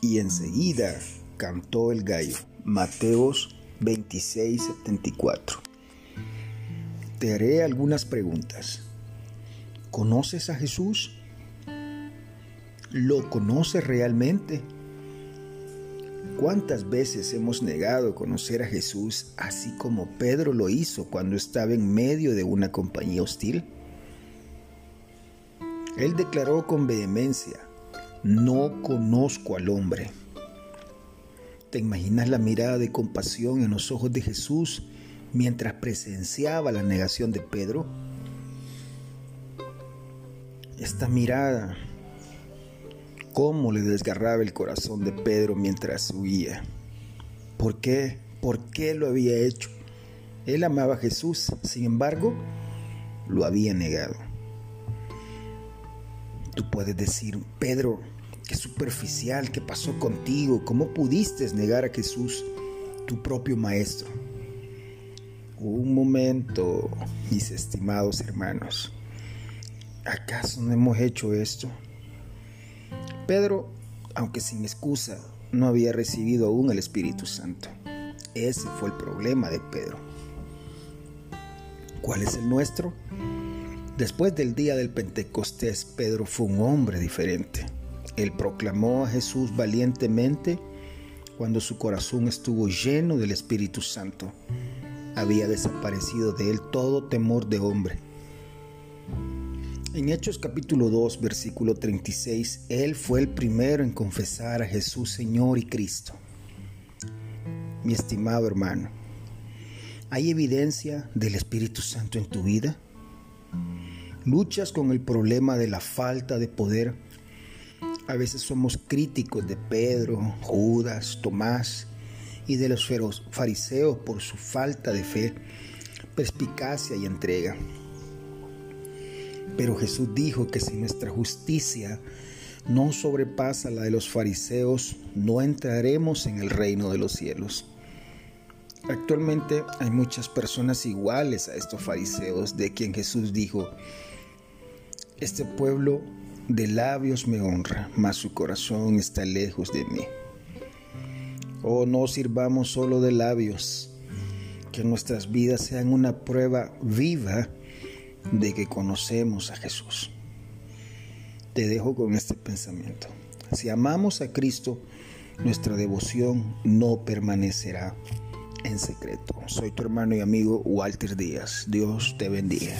y enseguida cantó el gallo. Mateos 26:74. Te haré algunas preguntas. ¿Conoces a Jesús? ¿Lo conoces realmente? ¿Cuántas veces hemos negado conocer a Jesús así como Pedro lo hizo cuando estaba en medio de una compañía hostil? Él declaró con vehemencia, no conozco al hombre. ¿Te imaginas la mirada de compasión en los ojos de Jesús mientras presenciaba la negación de Pedro? Esta mirada, cómo le desgarraba el corazón de Pedro mientras huía. ¿Por qué? ¿Por qué lo había hecho? Él amaba a Jesús, sin embargo, lo había negado. Tú puedes decir, Pedro, qué superficial, qué pasó contigo, cómo pudiste negar a Jesús, tu propio maestro. Un momento, mis estimados hermanos, ¿acaso no hemos hecho esto? Pedro, aunque sin excusa, no había recibido aún el Espíritu Santo. Ese fue el problema de Pedro. ¿Cuál es el nuestro? Después del día del Pentecostés, Pedro fue un hombre diferente. Él proclamó a Jesús valientemente cuando su corazón estuvo lleno del Espíritu Santo. Había desaparecido de él todo temor de hombre. En Hechos capítulo 2, versículo 36, Él fue el primero en confesar a Jesús Señor y Cristo. Mi estimado hermano, ¿hay evidencia del Espíritu Santo en tu vida? Luchas con el problema de la falta de poder. A veces somos críticos de Pedro, Judas, Tomás y de los fariseos por su falta de fe, perspicacia y entrega. Pero Jesús dijo que si nuestra justicia no sobrepasa la de los fariseos, no entraremos en el reino de los cielos. Actualmente hay muchas personas iguales a estos fariseos de quien Jesús dijo, este pueblo de labios me honra, mas su corazón está lejos de mí. Oh, no sirvamos solo de labios, que nuestras vidas sean una prueba viva de que conocemos a Jesús. Te dejo con este pensamiento. Si amamos a Cristo, nuestra devoción no permanecerá en secreto. Soy tu hermano y amigo Walter Díaz. Dios te bendiga.